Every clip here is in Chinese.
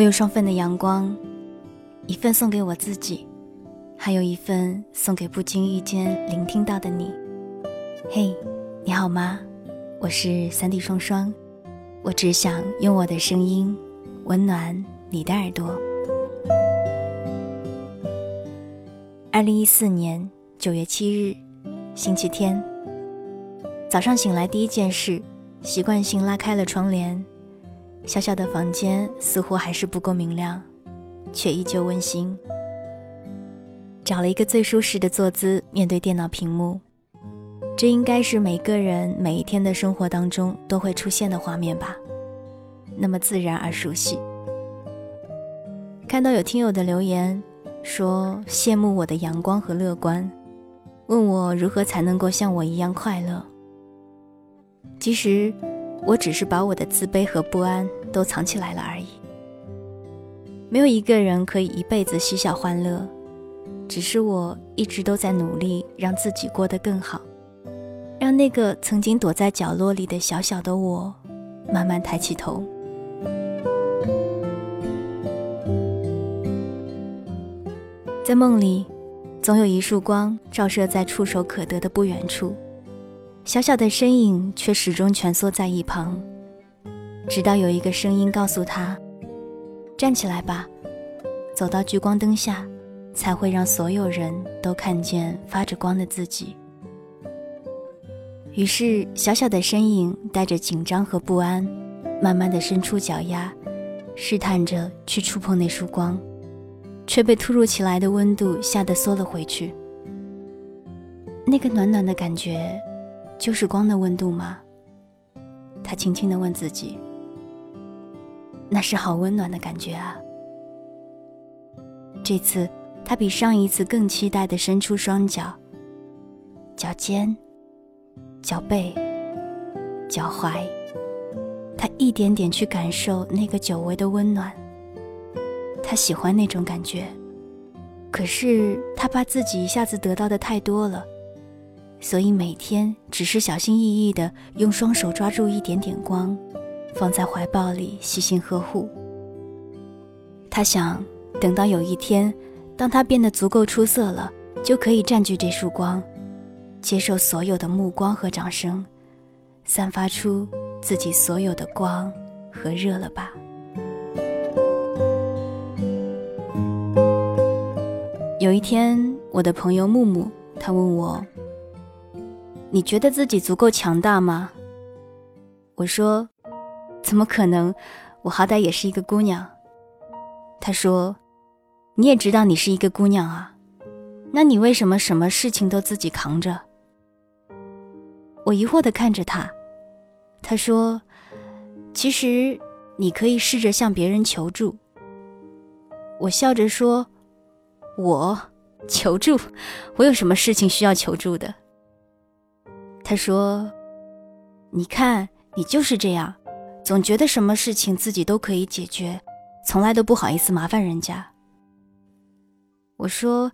我有双份的阳光，一份送给我自己，还有一份送给不经意间聆听到的你。嘿，你好吗？我是三 D 双双，我只想用我的声音温暖你的耳朵。二零一四年九月七日，星期天，早上醒来第一件事，习惯性拉开了窗帘。小小的房间似乎还是不够明亮，却依旧温馨。找了一个最舒适的坐姿，面对电脑屏幕，这应该是每个人每一天的生活当中都会出现的画面吧，那么自然而熟悉。看到有听友的留言，说羡慕我的阳光和乐观，问我如何才能够像我一样快乐。其实。我只是把我的自卑和不安都藏起来了而已。没有一个人可以一辈子嬉笑欢乐，只是我一直都在努力让自己过得更好，让那个曾经躲在角落里的小小的我，慢慢抬起头。在梦里，总有一束光照射在触手可得的不远处。小小的身影却始终蜷缩在一旁，直到有一个声音告诉他：“站起来吧，走到聚光灯下，才会让所有人都看见发着光的自己。”于是，小小的身影带着紧张和不安，慢慢的伸出脚丫，试探着去触碰那束光，却被突如其来的温度吓得缩了回去。那个暖暖的感觉。就是光的温度吗？他轻轻地问自己。那是好温暖的感觉啊！这次他比上一次更期待地伸出双脚，脚尖、脚背、脚踝，他一点点去感受那个久违的温暖。他喜欢那种感觉，可是他怕自己一下子得到的太多了。所以每天只是小心翼翼地用双手抓住一点点光，放在怀抱里细心呵护。他想，等到有一天，当他变得足够出色了，就可以占据这束光，接受所有的目光和掌声，散发出自己所有的光和热了吧。有一天，我的朋友木木，他问我。你觉得自己足够强大吗？我说：“怎么可能？我好歹也是一个姑娘。”他说：“你也知道你是一个姑娘啊，那你为什么什么事情都自己扛着？”我疑惑的看着他，他说：“其实你可以试着向别人求助。”我笑着说：“我求助？我有什么事情需要求助的？”他说：“你看，你就是这样，总觉得什么事情自己都可以解决，从来都不好意思麻烦人家。”我说：“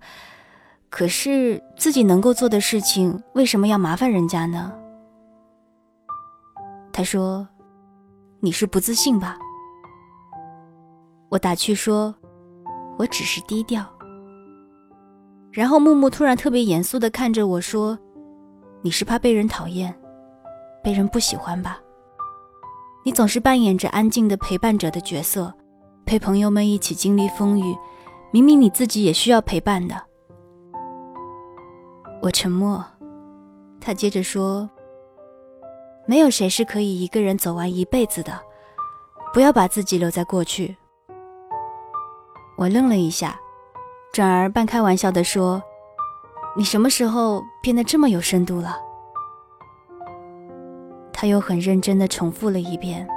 可是自己能够做的事情，为什么要麻烦人家呢？”他说：“你是不自信吧？”我打趣说：“我只是低调。”然后木木突然特别严肃的看着我说。你是怕被人讨厌，被人不喜欢吧？你总是扮演着安静的陪伴者的角色，陪朋友们一起经历风雨，明明你自己也需要陪伴的。我沉默，他接着说：“没有谁是可以一个人走完一辈子的，不要把自己留在过去。”我愣了一下，转而半开玩笑的说。你什么时候变得这么有深度了？他又很认真的重复了一遍：“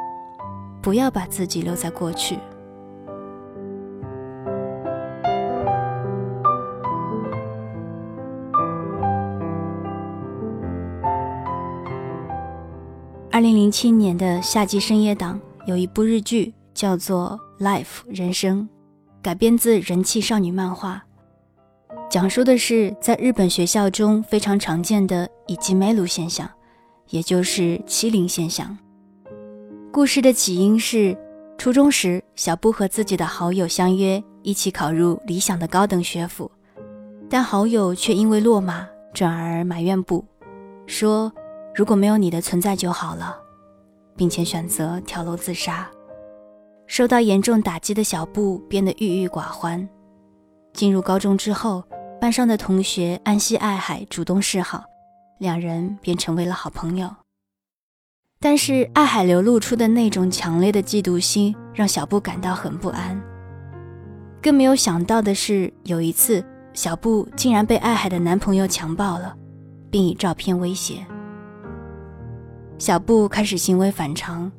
不要把自己留在过去。”二零零七年的夏季深夜档有一部日剧叫做《Life 人生》，改编自人气少女漫画。讲述的是在日本学校中非常常见的以及梅鲁现象，也就是欺凌现象。故事的起因是初中时，小布和自己的好友相约一起考入理想的高等学府，但好友却因为落马，转而埋怨布，说如果没有你的存在就好了，并且选择跳楼自杀。受到严重打击的小布变得郁郁寡欢。进入高中之后，班上的同学安西爱海主动示好，两人便成为了好朋友。但是爱海流露出的那种强烈的嫉妒心，让小布感到很不安。更没有想到的是，有一次小布竟然被爱海的男朋友强暴了，并以照片威胁。小布开始行为反常，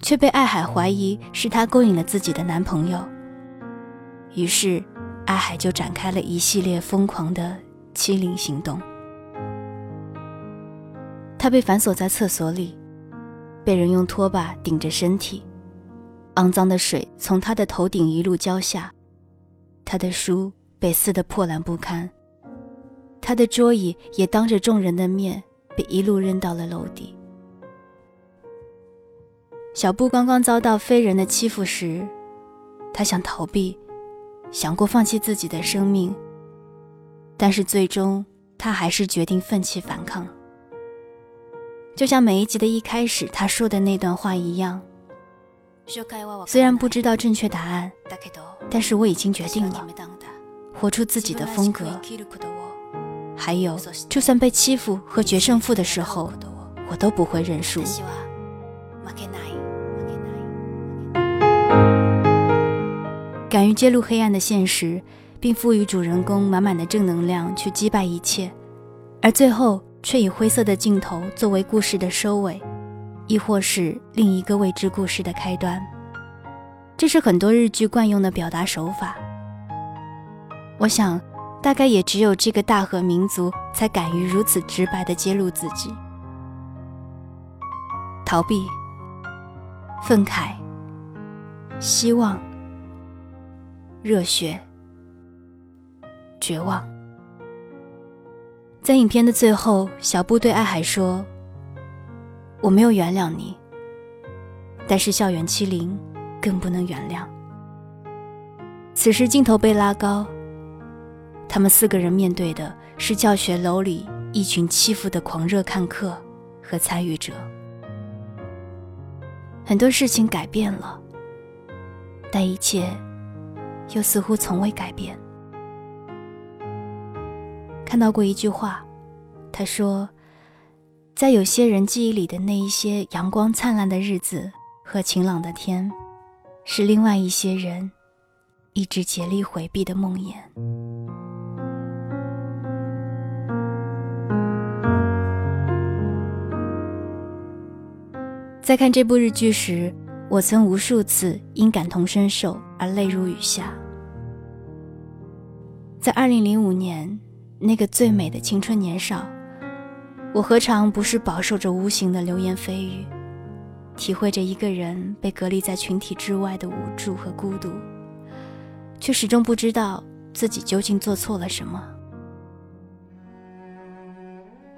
却被爱海怀疑是他勾引了自己的男朋友。于是，爱海就展开了一系列疯狂的欺凌行动。他被反锁在厕所里。被人用拖把顶着身体，肮脏的水从他的头顶一路浇下，他的书被撕得破烂不堪，他的桌椅也当着众人的面被一路扔到了楼底。小布刚刚遭到非人的欺负时，他想逃避，想过放弃自己的生命，但是最终他还是决定奋起反抗。就像每一集的一开始他说的那段话一样，虽然不知道正确答案，但是我已经决定了，活出自己的风格。还有，就算被欺负和决胜负的时候，我都不会认输。敢于揭露黑暗的现实，并赋予主人公满满的正能量去击败一切，而最后。却以灰色的镜头作为故事的收尾，亦或是另一个未知故事的开端。这是很多日剧惯用的表达手法。我想，大概也只有这个大和民族才敢于如此直白地揭露自己。逃避、愤慨、希望、热血、绝望。在影片的最后，小布对爱海说：“我没有原谅你，但是校园欺凌更不能原谅。”此时镜头被拉高，他们四个人面对的是教学楼里一群欺负的狂热看客和参与者。很多事情改变了，但一切又似乎从未改变。看到过一句话，他说，在有些人记忆里的那一些阳光灿烂的日子和晴朗的天，是另外一些人一直竭力回避的梦魇。在看这部日剧时，我曾无数次因感同身受而泪如雨下。在二零零五年。那个最美的青春年少，我何尝不是饱受着无形的流言蜚语，体会着一个人被隔离在群体之外的无助和孤独，却始终不知道自己究竟做错了什么，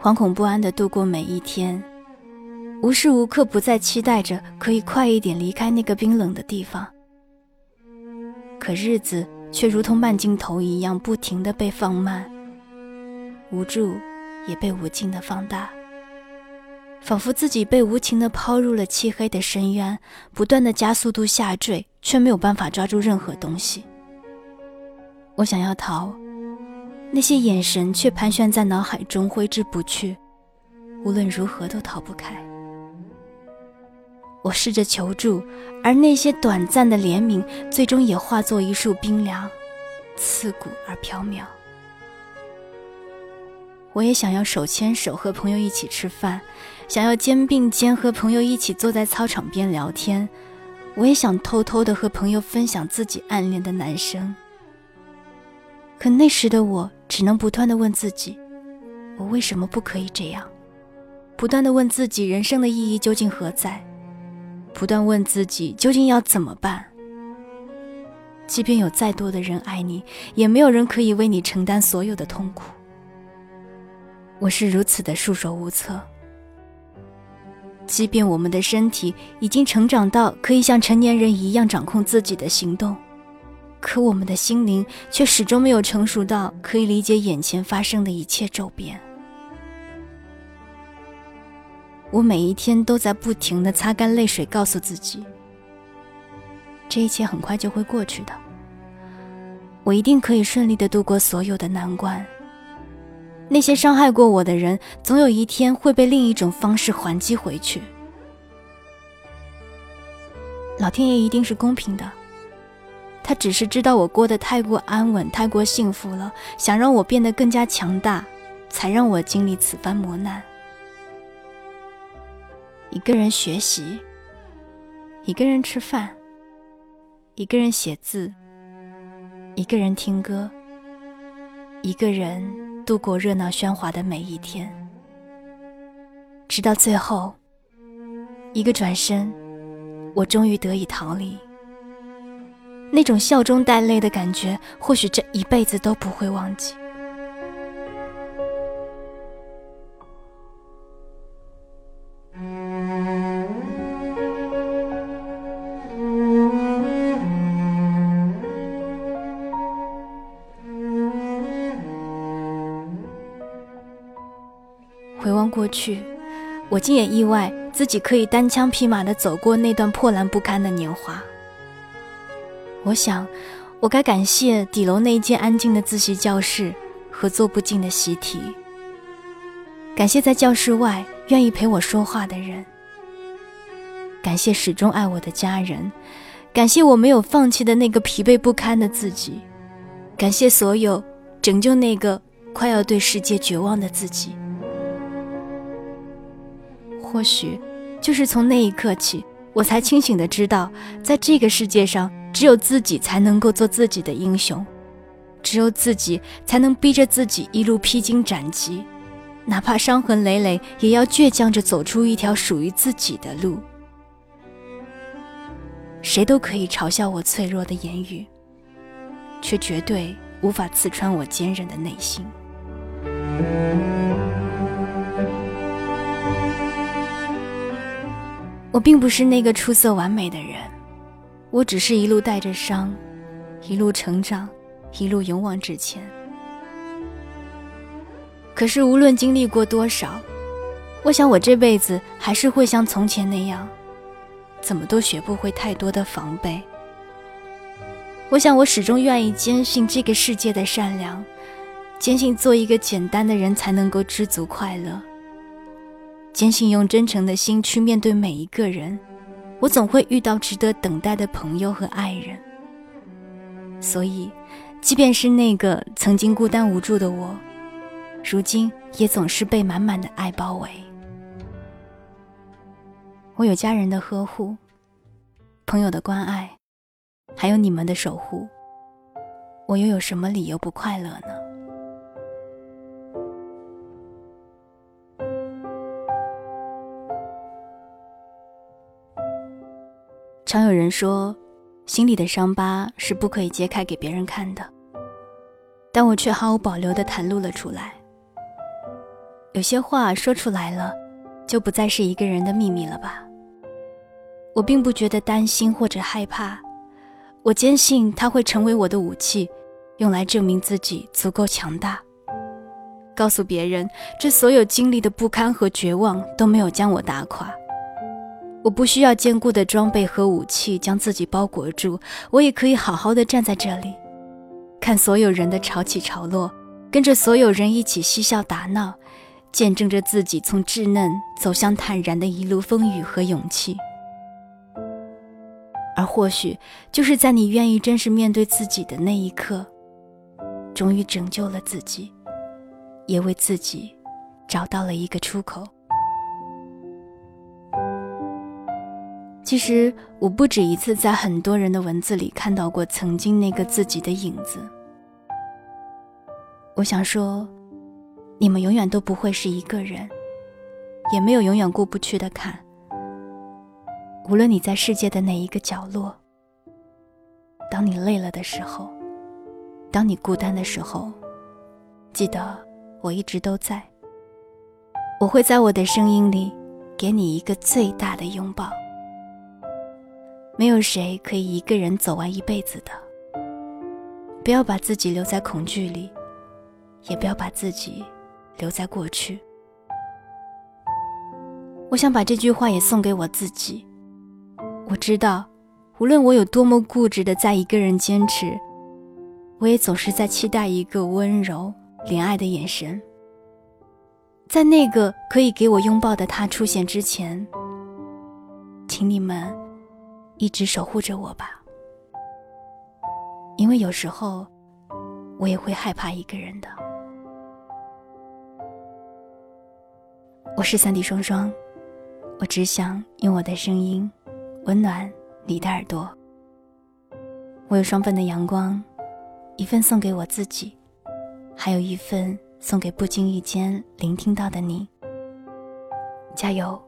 惶恐不安地度过每一天，无时无刻不在期待着可以快一点离开那个冰冷的地方，可日子却如同慢镜头一样，不停地被放慢。无助也被无尽的放大，仿佛自己被无情的抛入了漆黑的深渊，不断的加速度下坠，却没有办法抓住任何东西。我想要逃，那些眼神却盘旋在脑海中挥之不去，无论如何都逃不开。我试着求助，而那些短暂的怜悯，最终也化作一束冰凉，刺骨而缥缈。我也想要手牵手和朋友一起吃饭，想要肩并肩和朋友一起坐在操场边聊天。我也想偷偷的和朋友分享自己暗恋的男生。可那时的我只能不断的问自己：我为什么不可以这样？不断的问自己人生的意义究竟何在？不断问自己究竟要怎么办？即便有再多的人爱你，也没有人可以为你承担所有的痛苦。我是如此的束手无策。即便我们的身体已经成长到可以像成年人一样掌控自己的行动，可我们的心灵却始终没有成熟到可以理解眼前发生的一切骤变。我每一天都在不停的擦干泪水，告诉自己，这一切很快就会过去的。我一定可以顺利的度过所有的难关。那些伤害过我的人，总有一天会被另一种方式还击回去。老天爷一定是公平的，他只是知道我过得太过安稳、太过幸福了，想让我变得更加强大，才让我经历此番磨难。一个人学习，一个人吃饭，一个人写字，一个人听歌，一个人。度过热闹喧哗的每一天，直到最后，一个转身，我终于得以逃离。那种笑中带泪的感觉，或许这一辈子都不会忘记。过去，我竟也意外自己可以单枪匹马地走过那段破烂不堪的年华。我想，我该感谢底楼那一间安静的自习教室和做不尽的习题，感谢在教室外愿意陪我说话的人，感谢始终爱我的家人，感谢我没有放弃的那个疲惫不堪的自己，感谢所有拯救那个快要对世界绝望的自己。或许，就是从那一刻起，我才清醒的知道，在这个世界上，只有自己才能够做自己的英雄，只有自己才能逼着自己一路披荆斩棘，哪怕伤痕累累，也要倔强着走出一条属于自己的路。谁都可以嘲笑我脆弱的言语，却绝对无法刺穿我坚韧的内心。我并不是那个出色完美的人，我只是一路带着伤，一路成长，一路勇往直前。可是无论经历过多少，我想我这辈子还是会像从前那样，怎么都学不会太多的防备。我想我始终愿意坚信这个世界的善良，坚信做一个简单的人才能够知足快乐。坚信用真诚的心去面对每一个人，我总会遇到值得等待的朋友和爱人。所以，即便是那个曾经孤单无助的我，如今也总是被满满的爱包围。我有家人的呵护，朋友的关爱，还有你们的守护，我又有什么理由不快乐呢？常有人说，心里的伤疤是不可以揭开给别人看的，但我却毫无保留地袒露了出来。有些话说出来了，就不再是一个人的秘密了吧？我并不觉得担心或者害怕，我坚信它会成为我的武器，用来证明自己足够强大，告诉别人，这所有经历的不堪和绝望都没有将我打垮。我不需要坚固的装备和武器将自己包裹住，我也可以好好的站在这里，看所有人的潮起潮落，跟着所有人一起嬉笑打闹，见证着自己从稚嫩走向坦然的一路风雨和勇气。而或许就是在你愿意真实面对自己的那一刻，终于拯救了自己，也为自己找到了一个出口。其实我不止一次在很多人的文字里看到过曾经那个自己的影子。我想说，你们永远都不会是一个人，也没有永远过不去的坎。无论你在世界的哪一个角落，当你累了的时候，当你孤单的时候，记得我一直都在。我会在我的声音里。给你一个最大的拥抱。没有谁可以一个人走完一辈子的。不要把自己留在恐惧里，也不要把自己留在过去。我想把这句话也送给我自己。我知道，无论我有多么固执的在一个人坚持，我也总是在期待一个温柔、怜爱的眼神。在那个可以给我拥抱的他出现之前，请你们一直守护着我吧。因为有时候，我也会害怕一个人的。我是三 D 双双，我只想用我的声音温暖你的耳朵。我有双份的阳光，一份送给我自己，还有一份送给不经意间聆听到的你。加油，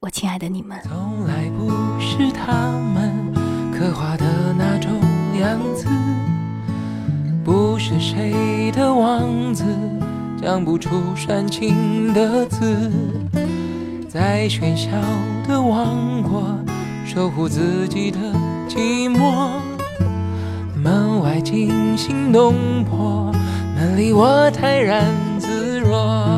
我亲爱的你们。从来不是他们刻画的那种。样子不是谁的王子，讲不出煽情的字，在喧嚣的王国守护自己的寂寞。门外惊心动魄，门里我泰然自若。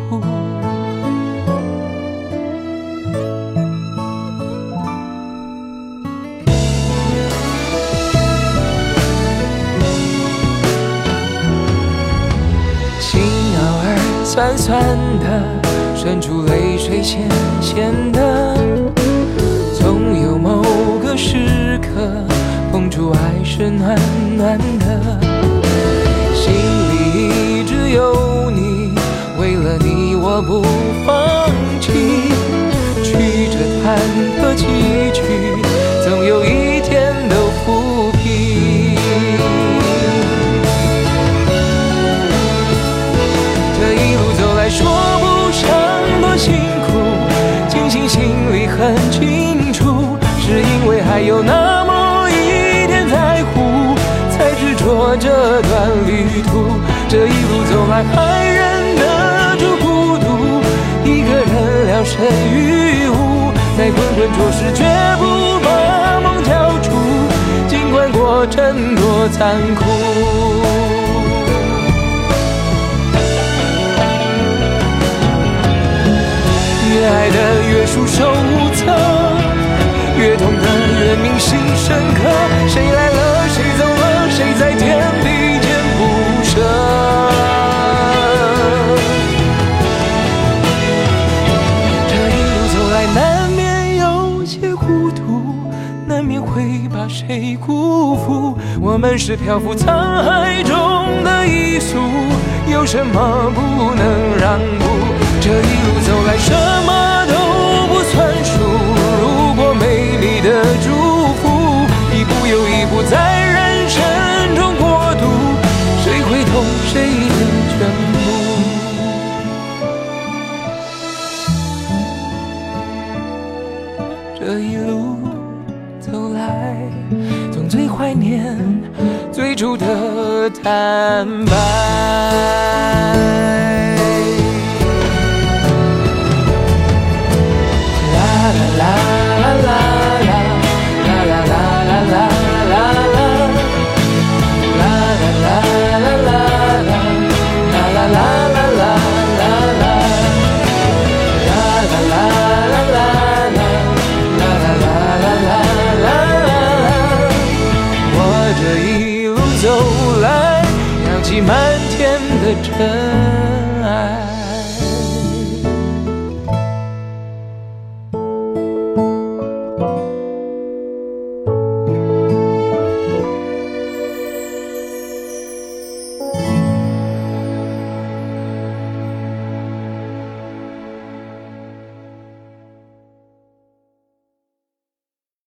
酸酸的，渗出泪水，咸咸的。总有某个时刻，碰触爱是暖暖的。心里一直有你，为了你我不放弃。曲折坎坷崎岖，在滚滚浊世，绝不把梦交出，尽管过程多残酷。越爱的越束手无策，越痛的越铭心深刻。谁来了，谁走我们是漂浮沧海中的一粟，有什么不能让步？这一路走来，什么都不算数。如果美丽的最初的坦白。的